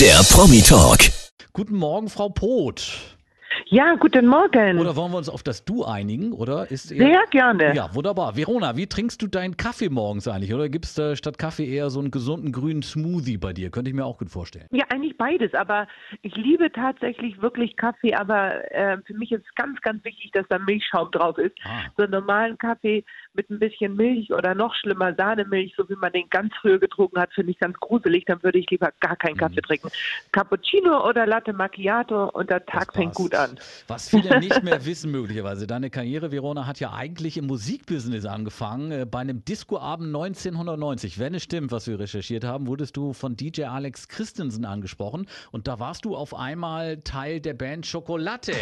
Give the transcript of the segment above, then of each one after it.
Der Promi Talk. Guten Morgen, Frau Poth. Ja, guten Morgen. Oder wollen wir uns auf das Du einigen? Oder ist eher- Sehr gerne. Ja, wunderbar. Verona, wie trinkst du deinen Kaffee morgens eigentlich? Oder gibt es da statt Kaffee eher so einen gesunden grünen Smoothie bei dir? Könnte ich mir auch gut vorstellen. Ja, eigentlich beides, aber ich liebe tatsächlich wirklich Kaffee, aber äh, für mich ist ganz, ganz wichtig, dass da Milchschaum drauf ist. Ah. So einen normalen Kaffee mit ein bisschen Milch oder noch schlimmer Sahnemilch, so wie man den ganz früher getrunken hat, finde ich ganz gruselig. Dann würde ich lieber gar keinen Kaffee trinken. Cappuccino oder Latte Macchiato und der Tag fängt gut an. Was viele nicht mehr wissen möglicherweise, deine Karriere, Verona, hat ja eigentlich im Musikbusiness angefangen. Äh, Bei einem Discoabend 1990. Wenn es stimmt, was wir recherchiert haben, wurdest du von DJ Alex Christensen angesprochen. Und da warst du auf einmal Teil der Band Chocolate.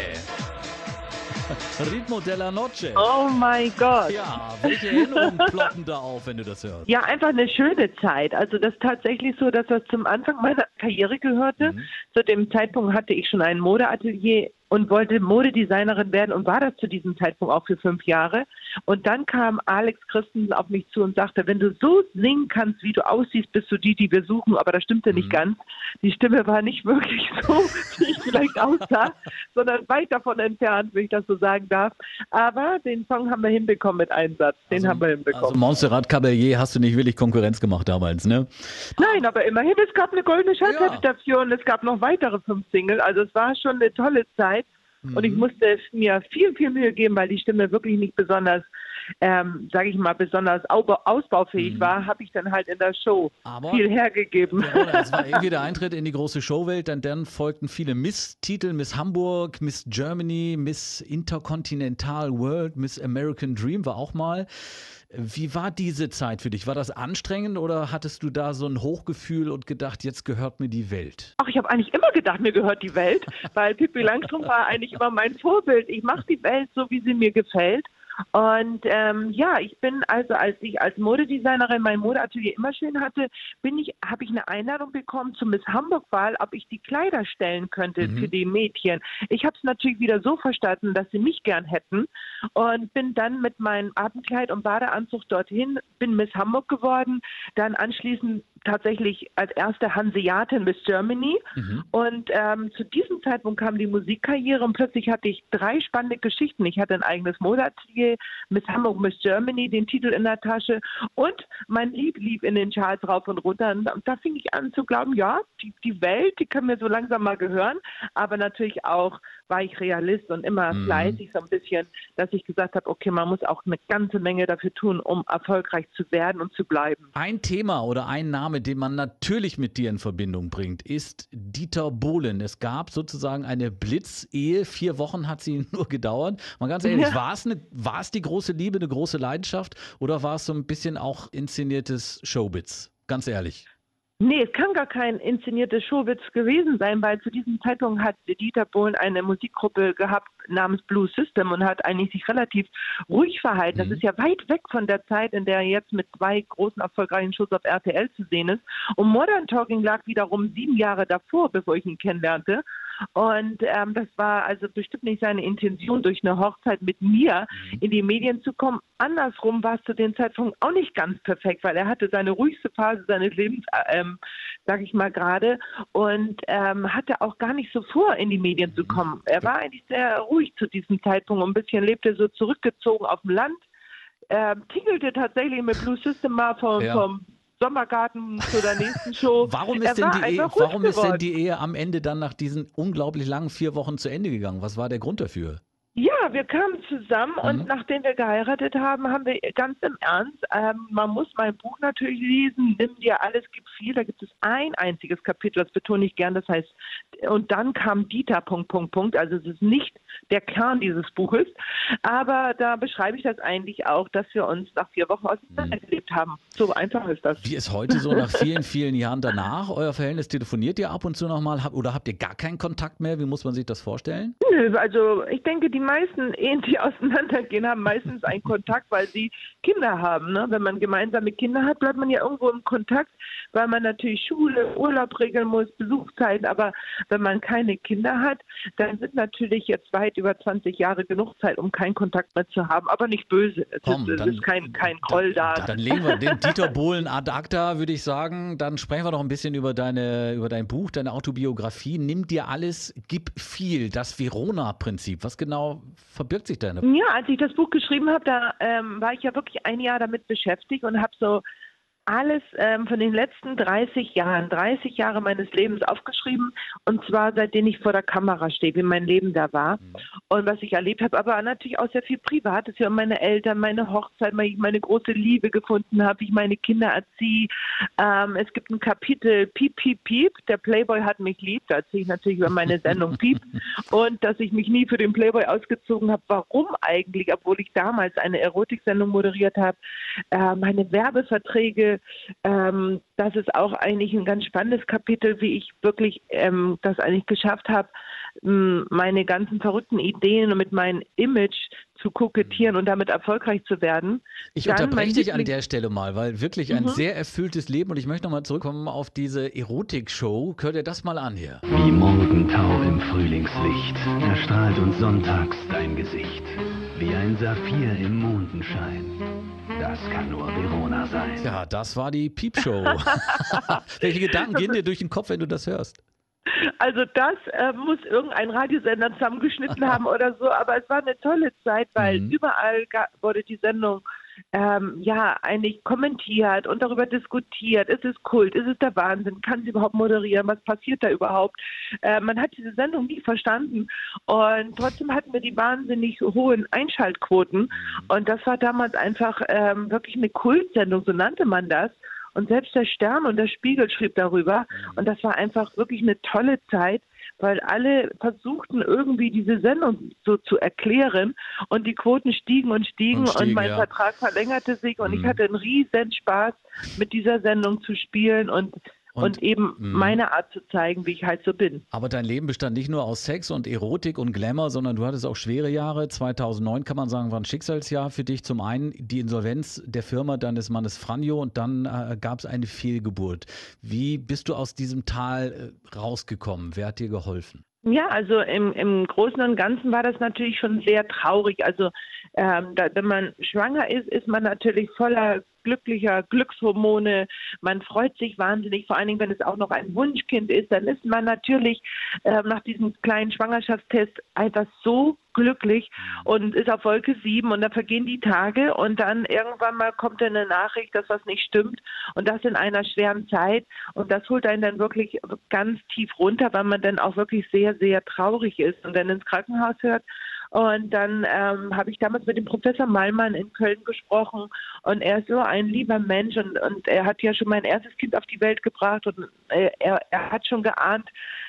Ritmo della Noche. Oh mein Gott. Ja, welche Erinnerungen ploppen da auf, wenn du das hörst? Ja, einfach eine schöne Zeit. Also das ist tatsächlich so, dass das zum Anfang meiner Karriere gehörte. Zu dem Zeitpunkt hatte ich schon ein Modeatelier und wollte Modedesignerin werden und war das zu diesem Zeitpunkt auch für fünf Jahre. Und dann kam Alex Christensen auf mich zu und sagte, wenn du so singen kannst, wie du aussiehst, bist du die, die wir suchen. Aber das stimmte nicht ganz. Die Stimme war nicht wirklich so, wie ich vielleicht aussah, sondern weit davon entfernt, wenn ich das so sagen darf. Aber den Song haben wir hinbekommen mit Einsatz. Den haben wir hinbekommen. Also Montserrat Caballé hast du nicht wirklich Konkurrenz gemacht damals, ne? Nein, aber immerhin, es gab eine goldene Schallplatte Ja. dafür und es gab noch weitere fünf Single. Also es war schon eine tolle Zeit. Und Mhm. ich musste es mir viel, viel Mühe geben, weil die Stimme wirklich nicht besonders, ähm, sage ich mal, besonders au- ausbaufähig war, habe ich dann halt in der Show Mhm. Aber- viel hergegeben. Verona, es war irgendwie der Eintritt in die große Showwelt, denn dann folgten viele Miss-Titel, Miss Hamburg, Miss Germany, Miss Intercontinental World, Miss American Dream war auch mal. Wie war diese Zeit für dich? War das anstrengend oder hattest du da so ein Hochgefühl und gedacht, jetzt gehört mir die Welt? Ach, ich habe eigentlich immer gedacht, mir gehört die Welt, weil Pippi Langstrumpf war eigentlich immer mein Vorbild. Ich mache die Welt so, wie sie mir gefällt. Und ähm, ja, ich bin also, als ich als Modedesignerin mein Modeatelier immer schön hatte, bin ich, habe ich eine Einladung bekommen zum Miss Hamburg-Wahl, ob ich die Kleider stellen könnte für die Mädchen. Ich habe es natürlich wieder so verstanden, dass sie mich gern hätten und bin dann mit meinem Abendkleid und Badeanzug dorthin, bin Miss Hamburg geworden, dann anschließend tatsächlich als erste Hanseatin Miss Germany. Und ähm, zu diesem Zeitpunkt kam die Musikkarriere und plötzlich hatte ich drei spannende Geschichten. Ich hatte ein eigenes Modeatelier, Miss Hamburg, Miss Germany, den Titel in der Tasche und mein Lieb lief in den Charts rauf und runter. Und da fing ich an zu glauben, ja, die, die Welt, die kann mir so langsam mal gehören. Aber natürlich auch war ich Realist und immer fleißig so ein bisschen, dass ich gesagt habe, okay, man muss auch eine ganze Menge dafür tun, um erfolgreich zu werden und zu bleiben. Ein Thema oder ein Name, den man natürlich mit dir in Verbindung bringt, ist Dieter Bohlen. Es gab sozusagen eine Blitzehe. Vier Wochen hat sie nur gedauert. Mal ganz ehrlich, Ja. war es eine, war es die große Liebe, eine große Leidenschaft oder war es so ein bisschen auch inszeniertes Showbiz? Ganz ehrlich. Nee, es kann gar kein inszeniertes Showwitz gewesen sein, weil zu diesem Zeitpunkt hat Dieter Bohlen eine Musikgruppe gehabt namens Blue System und hat eigentlich sich relativ ruhig verhalten. Das ist ja weit weg von der Zeit, in der er jetzt mit zwei großen erfolgreichen Shows auf RTL zu sehen ist. Und Modern Talking lag wiederum sieben Jahre davor, bevor ich ihn kennenlernte. Und ähm, das war also bestimmt nicht seine Intention, durch eine Hochzeit mit mir in die Medien zu kommen. Andersrum war es zu dem Zeitpunkt auch nicht ganz perfekt, weil er hatte seine ruhigste Phase seines Lebens, ähm, sag ich mal gerade, und ähm, hatte auch gar nicht so vor, in die Medien zu kommen. Er war eigentlich sehr ruhig zu diesem Zeitpunkt und ein bisschen lebte so zurückgezogen auf dem Land, ähm, tingelte tatsächlich mit Blue System mal vom, Ja. vom Sommergarten zu der nächsten Show. Warum ist, denn die, Ehe, ruhig warum ist denn die Ehe am Ende dann nach diesen unglaublich langen vier Wochen zu Ende gegangen? Was war der Grund dafür? Ja, wir kamen zusammen Mhm. und nachdem wir geheiratet haben, haben wir ganz im Ernst, ähm, man muss mein Buch natürlich lesen, nimm dir alles, gibt viel, da gibt es ein einziges Kapitel, das betone ich gern, das heißt, und dann kam Dieter, Punkt, Punkt, Punkt, also es ist nicht der Kern dieses Buches, aber da beschreibe ich das eigentlich auch, dass wir uns nach vier Wochen auseinandergelebt haben. So einfach ist das. Wie ist heute so nach vielen, vielen Jahren danach euer Verhältnis? Telefoniert ihr ab und zu nochmal oder habt ihr gar keinen Kontakt mehr? Wie muss man sich das vorstellen? Nö, Also ich denke, die meisten Ehen, die auseinandergehen, haben meistens einen Kontakt, weil sie Kinder haben. Ne? Wenn man gemeinsame Kinder hat, bleibt man ja irgendwo im Kontakt, weil man natürlich Schule, Urlaub regeln muss, Besuchszeiten. Aber wenn man keine Kinder hat, dann sind natürlich jetzt weit über 20 Jahre genug Zeit, um keinen Kontakt mehr zu haben. Aber nicht böse. Es, Komm, ist, dann, es ist kein, kein Groll da. Dann legen wir den Dieter Bohlen ad acta, würde ich sagen. Dann sprechen wir noch ein bisschen über, deine, über dein Buch, deine Autobiografie. Nimm dir alles, gib viel. Das Verona-Prinzip. Was genau verbirgt sich da? Ja, als ich das Buch geschrieben habe, da ähm, war ich ja wirklich ein Jahr damit beschäftigt und habe so alles ähm, von den letzten 30 Jahren, 30 Jahre meines Lebens aufgeschrieben. Und zwar seitdem ich vor der Kamera stehe, wie mein Leben da war. Mhm. und was ich erlebt habe, aber natürlich auch sehr viel Privates, ja meine Eltern, meine Hochzeit, meine, meine große Liebe gefunden habe, wie ich meine Kinder erziehe. Ähm, es gibt ein Kapitel Piep, Piep, Piep, der Playboy hat mich lieb, da erzähle ich natürlich über meine Sendung Piep. Und dass ich mich nie für den Playboy ausgezogen habe. Warum eigentlich, obwohl ich damals eine Erotiksendung moderiert habe, äh, meine Werbeverträge ähm, das ist auch eigentlich ein ganz spannendes Kapitel, wie ich wirklich ähm, das eigentlich geschafft habe, meine ganzen verrückten Ideen und mit meinem Image zu kokettieren und damit erfolgreich zu werden. Ich unterbreche dich an der Stelle mal, weil wirklich ein mhm. sehr erfülltes Leben und ich möchte nochmal zurückkommen auf diese Erotik-Show. Hör dir das mal an hier. Wie Morgentau im Frühlingslicht erstrahlt uns sonntags dein Gesicht. Wie ein Saphir im Mondenschein. Das kann nur Verona sein. Ja, das war die Piepshow. Welche Gedanken gehen dir durch den Kopf, wenn du das hörst? Also das äh, muss irgendein Radiosender zusammengeschnitten haben oder so, aber es war eine tolle Zeit, weil mhm. überall wurde die Sendung ähm, ja eigentlich kommentiert und darüber diskutiert. Ist es Kult? Ist es der Wahnsinn? Kann sie überhaupt moderieren? Was passiert da überhaupt? Äh, man hat diese Sendung nie verstanden und trotzdem hatten wir die wahnsinnig hohen Einschaltquoten mhm. und das war damals einfach ähm, wirklich eine Kultsendung, so nannte man das. Und selbst der Stern und der Spiegel schrieb darüber. Mhm. Und das war einfach wirklich eine tolle Zeit, weil alle versuchten irgendwie diese Sendung so zu erklären. Und die Quoten stiegen und stiegen und, stiegen, und mein ja. Vertrag verlängerte sich. Und mhm. ich hatte einen riesen Spaß, mit dieser Sendung zu spielen. Und und, und eben mh. meine Art zu zeigen, wie ich halt so bin. Aber dein Leben bestand nicht nur aus Sex und Erotik und Glamour, sondern du hattest auch schwere Jahre. 2009 kann man sagen, war ein Schicksalsjahr für dich. Zum einen die Insolvenz der Firma deines Mannes Franjo und dann äh, gab es eine Fehlgeburt. Wie bist du aus diesem Tal äh, rausgekommen? Wer hat dir geholfen? Ja, also im, im Großen und Ganzen war das natürlich schon sehr traurig. Also ähm, da, wenn man schwanger ist, ist man natürlich voller glücklicher Glückshormone. Man freut sich wahnsinnig, vor allen Dingen, wenn es auch noch ein Wunschkind ist. Dann ist man natürlich äh, nach diesem kleinen Schwangerschaftstest einfach so glücklich und ist auf Wolke 7 und dann vergehen die Tage und dann irgendwann mal kommt dann eine Nachricht, dass was nicht stimmt und das in einer schweren Zeit und das holt einen dann wirklich ganz tief runter, weil man dann auch wirklich sehr, sehr traurig ist und dann ins Krankenhaus hört und dann ähm, habe ich damals mit dem Professor Malmann in Köln gesprochen und er ist so ein lieber Mensch und, und er hat ja schon mein erstes Kind auf die Welt gebracht und äh, er, er hat schon geahnt,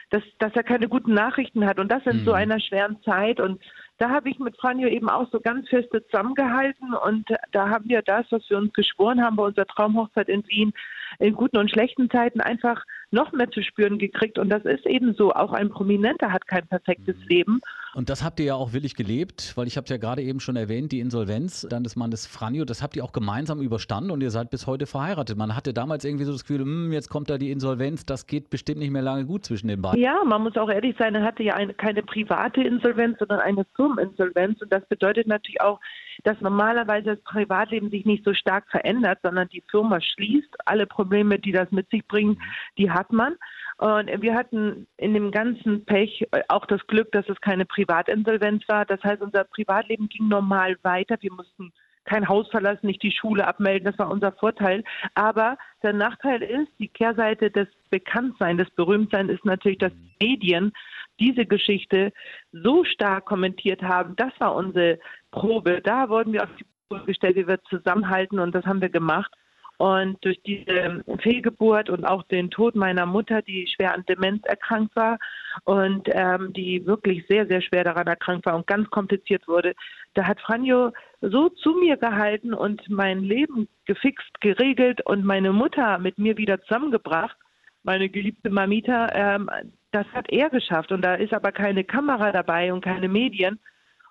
dass, dass er keine guten Nachrichten hat und das in mhm. so einer schweren Zeit und da habe ich mit Franjo eben auch so ganz feste zusammengehalten und da haben wir das, was wir uns geschworen haben bei unserer Traumhochzeit in Wien, in guten und schlechten Zeiten einfach noch mehr zu spüren gekriegt. Und das ist eben so. Auch ein Prominenter hat kein perfektes mhm. Leben. Und das habt ihr ja auch willig gelebt, weil ich habe es ja gerade eben schon erwähnt, die Insolvenz dann des Mannes Franjo, das habt ihr auch gemeinsam überstanden und ihr seid bis heute verheiratet. Man hatte damals irgendwie so das Gefühl, hm, jetzt kommt da die Insolvenz, das geht bestimmt nicht mehr lange gut zwischen den beiden. Ja, man muss auch ehrlich sein, er hatte ja eine, keine private Insolvenz, sondern eine Firmeninsolvenz. Und das bedeutet natürlich auch, dass normalerweise das Privatleben sich nicht so stark verändert, sondern die Firma schließt. Alle Probleme, die das mit sich bringen, die hat man. Und wir hatten in dem ganzen Pech auch das Glück, dass es keine Privatinsolvenz war. Das heißt, unser Privatleben ging normal weiter. Wir mussten kein Haus verlassen, nicht die Schule abmelden. Das war unser Vorteil. Aber der Nachteil ist, die Kehrseite des Bekanntseins, des Berühmtseins ist natürlich, dass Medien diese Geschichte so stark kommentiert haben. Das war unsere Probe. Da wurden wir auf die Probe gestellt, wie wir zusammenhalten und das haben wir gemacht. Und durch diese Fehlgeburt und auch den Tod meiner Mutter, die schwer an Demenz erkrankt war und ähm, die wirklich sehr, sehr schwer daran erkrankt war und ganz kompliziert wurde, da hat Franjo so zu mir gehalten und mein Leben gefixt, geregelt und meine Mutter mit mir wieder zusammengebracht, meine geliebte Mamita. Ähm, das hat er geschafft und da ist aber keine Kamera dabei und keine Medien.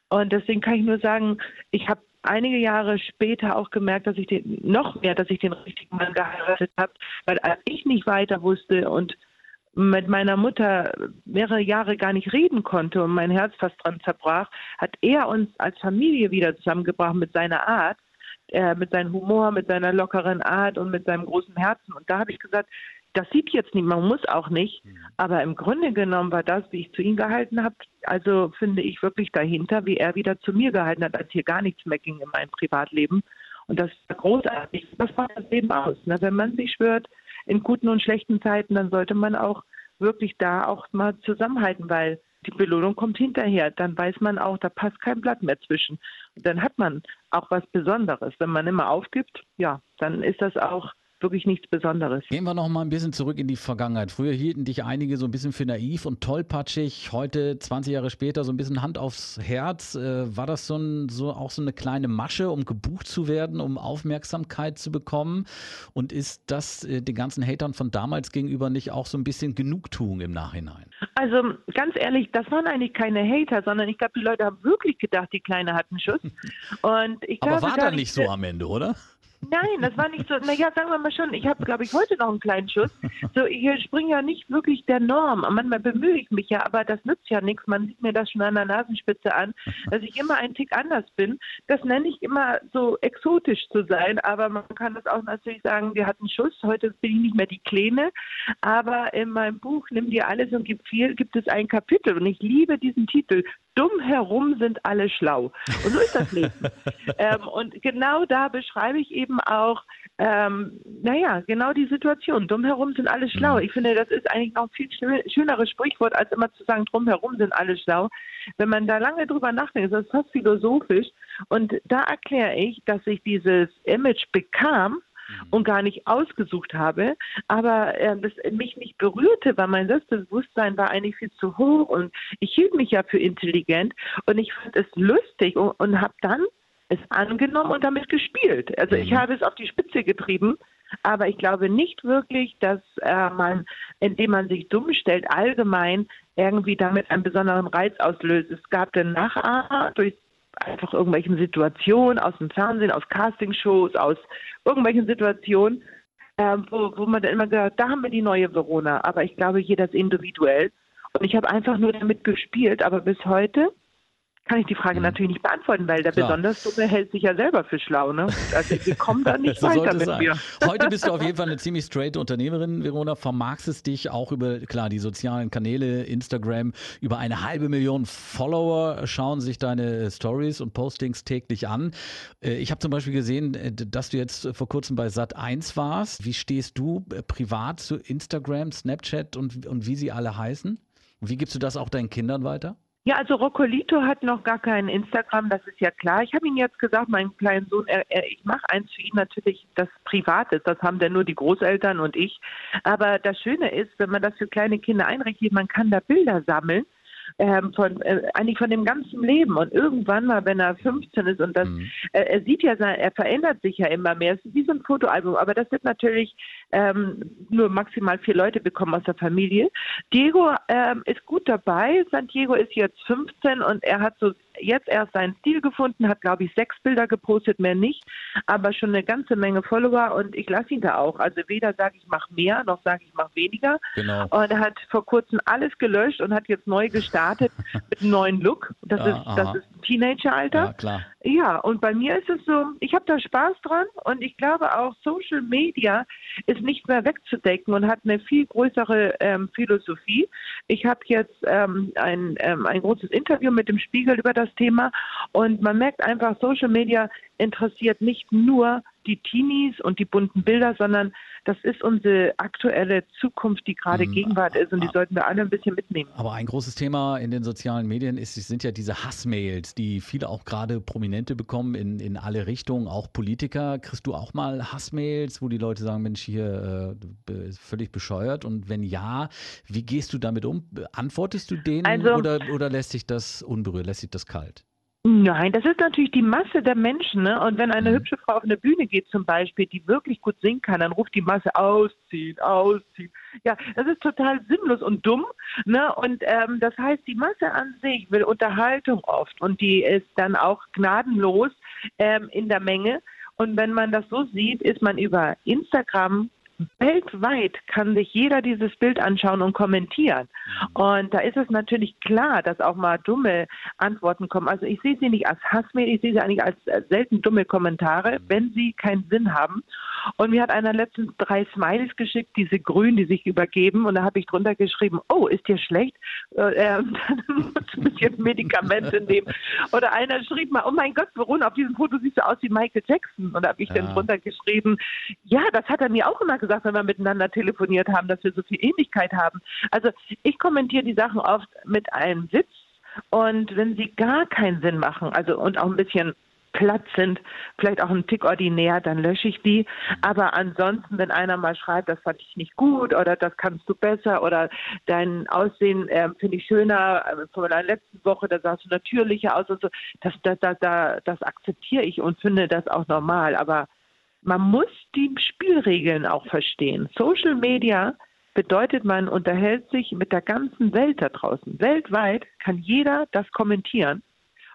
Und deswegen kann ich nur sagen, ich habe einige Jahre später auch gemerkt, dass ich den noch mehr, dass ich den richtigen Mann geheiratet habe, weil als ich nicht weiter wusste und mit meiner Mutter mehrere Jahre gar nicht reden konnte und mein Herz fast dran zerbrach, hat er uns als Familie wieder zusammengebracht mit seiner Art, äh, mit seinem Humor, mit seiner lockeren Art und mit seinem großen Herzen. Und da habe ich gesagt, das sieht jetzt nicht, man muss auch nicht, mhm. aber im Grunde genommen war das, wie ich zu ihm gehalten habe, also finde ich wirklich dahinter, wie er wieder zu mir gehalten hat, als hier gar nichts mehr ging in meinem Privatleben. Und das war großartig. Das macht das Leben aus. Ne? Wenn man sich schwört, in guten und schlechten Zeiten, dann sollte man auch wirklich da auch mal zusammenhalten, weil die Belohnung kommt hinterher. Dann weiß man auch, da passt kein Blatt mehr zwischen. Und dann hat man auch was Besonderes. Wenn man immer aufgibt, ja, dann ist das auch wirklich nichts Besonderes. Gehen wir noch mal ein bisschen zurück in die Vergangenheit. Früher hielten dich einige so ein bisschen für naiv und tollpatschig. Heute, 20 Jahre später, so ein bisschen Hand aufs Herz. Äh, war das so, ein, so auch so eine kleine Masche, um gebucht zu werden, um Aufmerksamkeit zu bekommen? Und ist das äh, den ganzen Hatern von damals gegenüber nicht auch so ein bisschen Genugtuung im Nachhinein? Also ganz ehrlich, das waren eigentlich keine Hater, sondern ich glaube, die Leute haben wirklich gedacht, die Kleine hat einen Schuss. Und ich Aber glaube, war da nicht so am Ende, oder? Nein, das war nicht so. Naja, sagen wir mal schon, ich habe, glaube ich, heute noch einen kleinen Schuss. So, ich springe ja nicht wirklich der Norm. Manchmal bemühe ich mich ja, aber das nützt ja nichts. Man sieht mir das schon an der Nasenspitze an, dass ich immer einen Tick anders bin. Das nenne ich immer so exotisch zu sein, aber man kann das auch natürlich sagen, wir hatten Schuss. Heute bin ich nicht mehr die Kleine, aber in meinem Buch Nimm dir alles und gib viel gibt es ein Kapitel und ich liebe diesen Titel. Dumm herum sind alle schlau. Und so ist das Leben. ähm, und genau da beschreibe ich eben auch, ähm, naja, genau die Situation. Dumm herum sind alle schlau. Mhm. Ich finde, das ist eigentlich noch ein viel schöneres Sprichwort, als immer zu sagen, drum herum sind alle schlau. Wenn man da lange drüber nachdenkt, ist das fast philosophisch. Und da erkläre ich, dass ich dieses Image bekam, Mhm. und gar nicht ausgesucht habe, aber äh, das mich nicht berührte, weil mein Selbstbewusstsein war eigentlich viel zu hoch und ich hielt mich ja für intelligent und ich fand es lustig und, und habe dann es angenommen und damit gespielt. Also ich mhm. habe es auf die Spitze getrieben, aber ich glaube nicht wirklich, dass äh, man, indem man sich dumm stellt, allgemein irgendwie damit einen besonderen Reiz auslöst. Es gab den Nachahmer durch einfach irgendwelchen Situationen aus dem Fernsehen, aus Castingshows, aus irgendwelchen Situationen, äh, wo, wo man dann immer gesagt da haben wir die neue Verona. Aber ich glaube, jeder ist individuell. Und ich habe einfach nur damit gespielt, aber bis heute kann ich die Frage mhm. natürlich nicht beantworten, weil der Klar. besonders Dumme hält sich ja selber für schlau. Ne? Also wir kommen da nicht so weiter mit mir. Heute bist du auf jeden Fall eine ziemlich straight Unternehmerin, Verona. Vermagst es dich auch über, klar, die sozialen Kanäle, Instagram, über eine halbe Million Follower schauen sich deine Stories und Postings täglich an. Äh, ich habe zum Beispiel gesehen, äh, dass du jetzt vor kurzem bei Sat1 warst. Wie stehst du äh, privat zu Instagram, Snapchat und, und wie sie alle heißen? Wie gibst du das auch deinen Kindern weiter? Ja, also Roccolito hat noch gar kein Instagram, das ist ja klar. Ich habe ihm jetzt gesagt, mein kleinen Sohn, er, er, ich mache eins für ihn natürlich, das privat ist. Das haben dann nur die Großeltern und ich. Aber das Schöne ist, wenn man das für kleine Kinder einrichtet, man kann da Bilder sammeln ähm, von äh, eigentlich von dem ganzen Leben. Und irgendwann mal, wenn er 15 ist und das, mhm. äh, er sieht ja, sein, er verändert sich ja immer mehr. Es ist wie so ein Fotoalbum, aber das wird natürlich ähm, nur maximal vier Leute bekommen aus der Familie. Diego ähm, ist gut dabei. San Diego ist jetzt 15 und er hat so jetzt erst seinen Stil gefunden, hat, glaube ich, sechs Bilder gepostet, mehr nicht, aber schon eine ganze Menge Follower und ich lasse ihn da auch. Also weder sage ich, mach mehr, noch sage ich, mach weniger. Genau. Und er hat vor kurzem alles gelöscht und hat jetzt neu gestartet mit einem neuen Look. Das ja, ist, das ist Teenageralter. Ja, klar. Ja, und bei mir ist es so, ich habe da Spaß dran und ich glaube auch, Social Media ist nicht mehr wegzudecken und hat eine viel größere ähm, Philosophie. Ich habe jetzt ähm, ein, ähm, ein großes Interview mit dem Spiegel über das Thema. Und man merkt einfach, Social Media interessiert nicht nur die Teenies und die bunten Bilder, sondern das ist unsere aktuelle Zukunft, die gerade hm, Gegenwart ist und die sollten wir alle ein bisschen mitnehmen. Aber ein großes Thema in den sozialen Medien ist, sind ja diese Hassmails, die viele auch gerade Prominente bekommen in, in alle Richtungen, auch Politiker. Kriegst du auch mal Hassmails, wo die Leute sagen, Mensch, hier äh, völlig bescheuert? Und wenn ja, wie gehst du damit um? Antwortest du denen also, oder, oder lässt sich das unberührt, lässt sich das kalt? Nein, das ist natürlich die Masse der Menschen. Ne? Und wenn eine Mhm. hübsche Frau auf eine Bühne geht zum Beispiel, die wirklich gut singen kann, dann ruft die Masse ausziehen, ausziehen. Ja, das ist total sinnlos und dumm. Ne? Und ähm, das heißt, die Masse an sich will Unterhaltung oft und die ist dann auch gnadenlos ähm, in der Menge. Und wenn man das so sieht, ist man über Instagram weltweit kann sich jeder dieses Bild anschauen und kommentieren. Und da ist es natürlich klar, dass auch mal dumme Antworten kommen. Also ich sehe sie nicht als Hassmail, ich sehe sie eigentlich als äh, selten dumme Kommentare, wenn sie keinen Sinn haben. Und mir hat einer letztens drei Smileys geschickt, diese grün, die sich übergeben. Und da habe ich drunter geschrieben, oh, ist dir schlecht? Äh, dann musst du ein bisschen Medikamente nehmen. Oder einer schrieb mal, oh mein Gott, Verona, auf diesem Foto siehst du aus wie Michael Jackson. Und da habe ich Ja. dann drunter geschrieben, ja, das hat er mir auch immer gesagt, wenn wir miteinander telefoniert haben, dass wir so viel Ähnlichkeit haben. Also ich kommentiere die Sachen oft mit einem Witz und wenn sie gar keinen Sinn machen, also und auch ein bisschen platt sind, vielleicht auch ein Tick ordinär, dann lösche ich die. Aber ansonsten, wenn einer mal schreibt, das fand ich nicht gut oder das kannst du besser oder dein Aussehen äh, finde ich schöner äh, von der letzten Woche, da sahst du natürlicher aus und so, das, das, das, das akzeptiere ich und finde das auch normal. Aber man muss die Spielregeln auch verstehen. Social Media bedeutet, man unterhält sich mit der ganzen Welt da draußen. Weltweit kann jeder das kommentieren.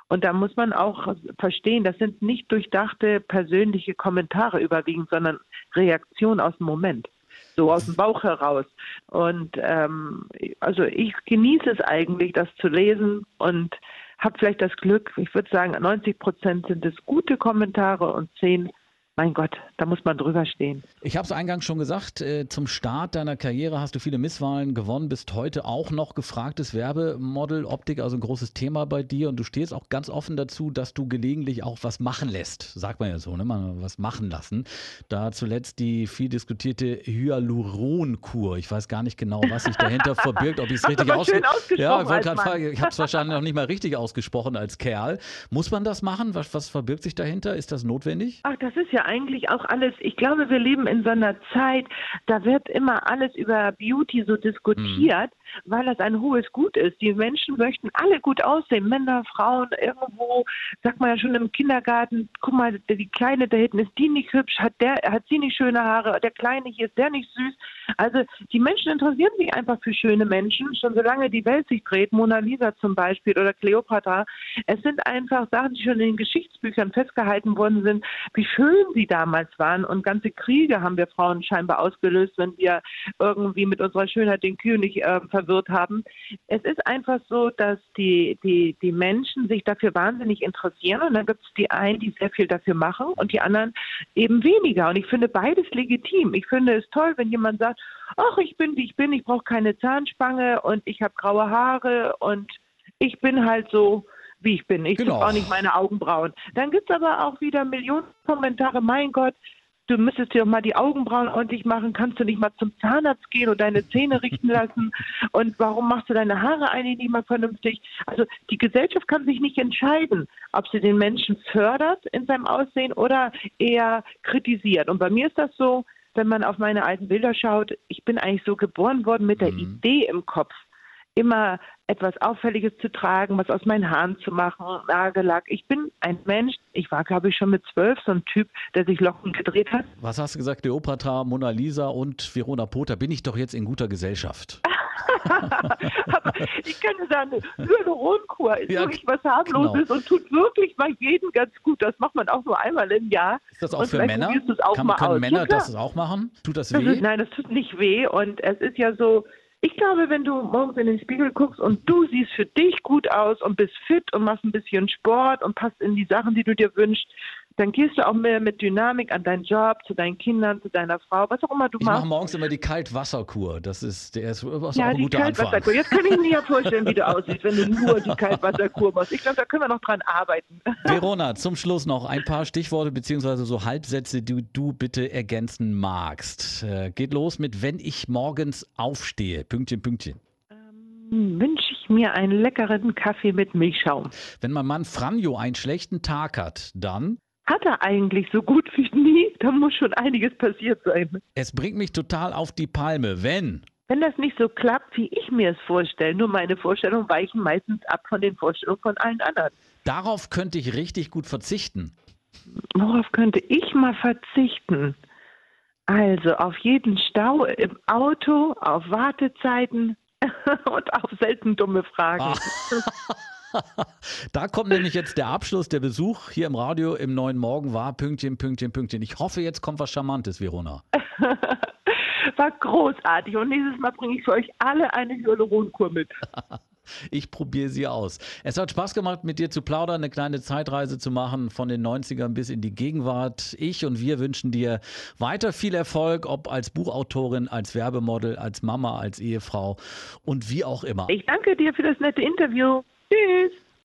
Und da muss man auch verstehen, das sind nicht durchdachte persönliche Kommentare überwiegend, sondern Reaktionen aus dem Moment, so aus dem Bauch heraus. Und ähm, also ich genieße es eigentlich, das zu lesen und habe vielleicht das Glück, ich würde sagen, 90 Prozent sind es gute Kommentare und 10 mein Gott, da muss man drüber stehen. Ich habe es eingangs schon gesagt, äh, zum Start deiner Karriere hast du viele Misswahlen gewonnen, bist heute auch noch gefragtes Werbemodel, Optik, also ein großes Thema bei dir und du stehst auch ganz offen dazu, dass du gelegentlich auch was machen lässt, sagt man ja so, ne? mal was machen lassen. Da zuletzt die viel diskutierte Hyaluronkur. Ich weiß gar nicht genau, was sich dahinter verbirgt, ob ich es richtig ausgesprochen Ja, ich wollte gerade fragen, ich habe es wahrscheinlich noch nicht mal richtig ausgesprochen als Kerl. Muss man das machen? Was, was verbirgt sich dahinter? Ist das notwendig? Ach, das ist ja eigentlich auch alles, ich glaube, wir leben in so einer Zeit, da wird immer alles über Beauty so diskutiert, weil das ein hohes Gut ist. Die Menschen möchten alle gut aussehen, Männer, Frauen, irgendwo, sagt man ja schon im Kindergarten, guck mal, die Kleine da hinten, ist die nicht hübsch, hat der, hat sie nicht schöne Haare, der Kleine hier, ist der nicht süß. Also die Menschen interessieren sich einfach für schöne Menschen, schon solange die Welt sich dreht, Mona Lisa zum Beispiel oder Cleopatra. Es sind einfach Sachen, die schon in den Geschichtsbüchern festgehalten worden sind, wie schön sie damals waren. Und ganze Kriege haben wir Frauen scheinbar ausgelöst, wenn wir irgendwie mit unserer Schönheit den König äh, verwirrt haben. Es ist einfach so, dass die, die, die Menschen sich dafür wahnsinnig interessieren. Und dann gibt es die einen, die sehr viel dafür machen und die anderen eben weniger. Und ich finde beides legitim. Ich finde es toll, wenn jemand sagt, ach, ich bin, wie ich bin, ich brauche keine Zahnspange und ich habe graue Haare und ich bin halt so, wie ich bin. Ich Genau. auch nicht meine Augenbrauen. Dann gibt es aber auch wieder Millionen Kommentare, mein Gott, du müsstest dir doch mal die Augenbrauen ordentlich machen, kannst du nicht mal zum Zahnarzt gehen und deine Zähne richten lassen und warum machst du deine Haare eigentlich nicht mal vernünftig? Also die Gesellschaft kann sich nicht entscheiden, ob sie den Menschen fördert in seinem Aussehen oder eher kritisiert. Und bei mir ist das so, wenn man auf meine alten Bilder schaut, ich bin eigentlich so geboren worden mit der Mhm. Idee im Kopf, immer etwas Auffälliges zu tragen, was aus meinen Haaren zu machen, Nagellack. Ich bin ein Mensch, ich war glaube ich schon mit zwölf so ein Typ, der sich Locken gedreht hat. Was hast du gesagt? Cleopatra, Mona Lisa und Verona Poter. Bin ich doch jetzt in guter Gesellschaft. Aber ich dir sagen, Hyaluronkur ist Ja, wirklich was harmloses genau. und tut wirklich mal jedem ganz gut. Das macht man auch nur einmal im Jahr. Ist das auch Und für Männer? auch Kann, können aus. Männer Ja, das auch machen? Tut das Das weh? ist, nein, das tut nicht weh und es ist ja so, ich glaube, wenn du morgens in den Spiegel guckst und du siehst für dich gut aus und bist fit und machst ein bisschen Sport und passt in die Sachen, die du dir wünschst, dann gehst du auch mehr mit Dynamik an deinen Job, zu deinen Kindern, zu deiner Frau, was auch immer du Ich mache machst. morgens immer die Kaltwasserkur. Das ist, der ist, ist auch Ja, ein die guter Anfang. Kaltwasserkur. Jetzt kann ich mir ja vorstellen, wie du aussiehst, wenn du nur die Kaltwasserkur machst. Ich glaube, da können wir noch dran arbeiten. Verona, zum Schluss noch ein paar Stichworte beziehungsweise so Halbsätze, die du bitte ergänzen magst. Äh, geht los mit Wenn ich morgens aufstehe. Pünktchen, Pünktchen. Hm, Wünsche ich mir einen leckeren Kaffee mit Milchschaum. Wenn mein Mann Franjo einen schlechten Tag hat, dann Hat er eigentlich so gut wie nie? Da muss schon einiges passiert sein. es bringt mich total auf die Palme, wenn Wenn das nicht so klappt, wie ich mir es vorstelle, nur meine Vorstellungen weichen meistens ab von den Vorstellungen von allen anderen. Darauf könnte ich richtig gut verzichten. Worauf könnte ich mal verzichten? Also auf jeden Stau im Auto, auf Wartezeiten und auf selten dumme Fragen. Da kommt nämlich jetzt der Abschluss, der Besuch hier im Radio im neuen Morgen war Pünktchen, Pünktchen, Pünktchen. Ich hoffe, jetzt kommt was Charmantes, Verona. War großartig und nächstes Mal bringe ich für euch alle eine Hyaluronkur mit. Ich probiere sie aus. Es hat Spaß gemacht, mit dir zu plaudern, eine kleine Zeitreise zu machen von den 90ern bis in die Gegenwart. Ich und wir wünschen dir weiter viel Erfolg, ob als Buchautorin, als Werbemodel, als Mama, als Ehefrau und wie auch immer. Ich danke dir für das nette Interview. Tschüss.